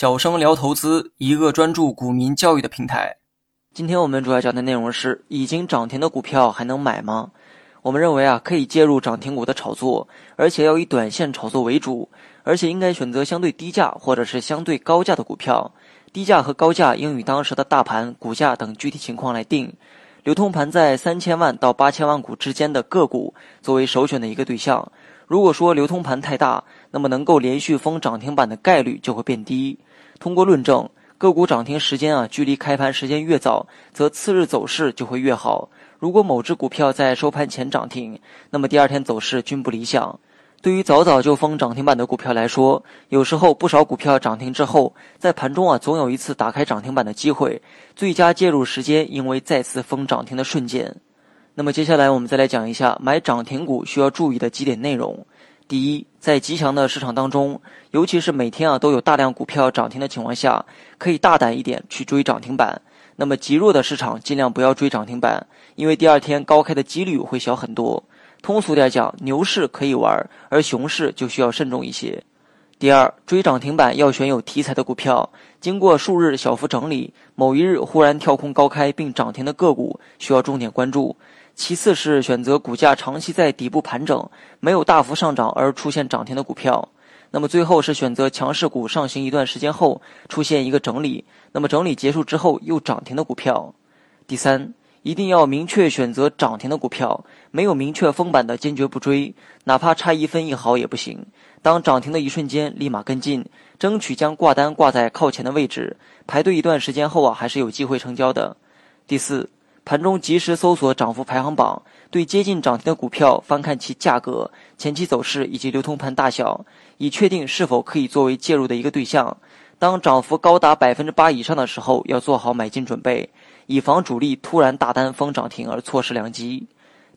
小生聊投资，一个专注股民教育的平台。今天我们主要讲的内容是：已经涨停的股票还能买吗？我们认为啊，可以介入涨停股的炒作，而且要以短线炒作为主，而且应该选择相对低价或者是相对高价的股票。低价和高价应与当时的大盘、股价等具体情况来定。流通盘在三千万到八千万股之间的个股作为首选的一个对象。如果说流通盘太大，那么能够连续封涨停板的概率就会变低。通过论证，个股涨停时间啊，距离开盘时间越早，则次日走势就会越好。如果某只股票在收盘前涨停，那么第二天走势均不理想。对于早早就封涨停板的股票来说，有时候不少股票涨停之后，在盘中啊，总有一次打开涨停板的机会。最佳介入时间应为再次封涨停的瞬间。那么接下来我们再来讲一下买涨停股需要注意的几点内容。第一，在极强的市场当中，尤其是每天啊都有大量股票涨停的情况下，可以大胆一点去追涨停板。那么极弱的市场尽量不要追涨停板，因为第二天高开的几率会小很多。通俗点讲，牛市可以玩，而熊市就需要慎重一些。第二，追涨停板要选有题材的股票，经过数日小幅整理，某一日忽然跳空高开并涨停的个股需要重点关注。其次是选择股价长期在底部盘整、没有大幅上涨而出现涨停的股票。那么最后是选择强势股上行一段时间后出现一个整理，那么整理结束之后又涨停的股票。第三，一定要明确选择涨停的股票，没有明确封板的坚决不追，哪怕差一分一毫也不行。当涨停的一瞬间立马跟进，争取将挂单挂在靠前的位置，排队一段时间后啊还是有机会成交的。第四。盘中及时搜索涨幅排行榜，对接近涨停的股票翻看其价格、前期走势以及流通盘大小，以确定是否可以作为介入的一个对象。当涨幅高达百分之八以上的时候，要做好买进准备，以防主力突然大单封涨停而错失良机。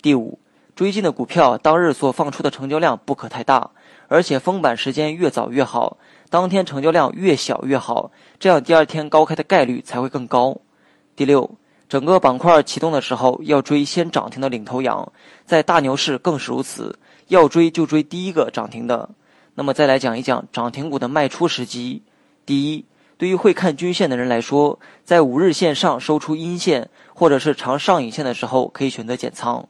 第五，追进的股票当日所放出的成交量不可太大，而且封板时间越早越好，当天成交量越小越好，这样第二天高开的概率才会更高。第六。整个板块启动的时候，要追先涨停的领头羊，在大牛市更是如此，要追就追第一个涨停的。那么再来讲一讲涨停股的卖出时机。第一，对于会看均线的人来说，在五日线上收出阴线或者是长上影线的时候，可以选择减仓。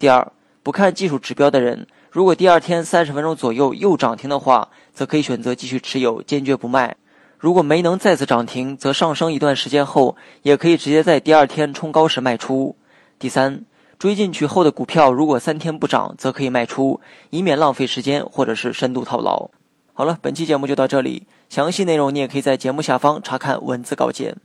第二，不看技术指标的人，如果第二天三十分钟左右又涨停的话，则可以选择继续持有，坚决不卖。如果没能再次涨停，则上升一段时间后，也可以直接在第二天冲高时卖出。第三，追进去后的股票如果三天不涨，则可以卖出，以免浪费时间或者是深度套牢。好了，本期节目就到这里，详细内容你也可以在节目下方查看文字稿件。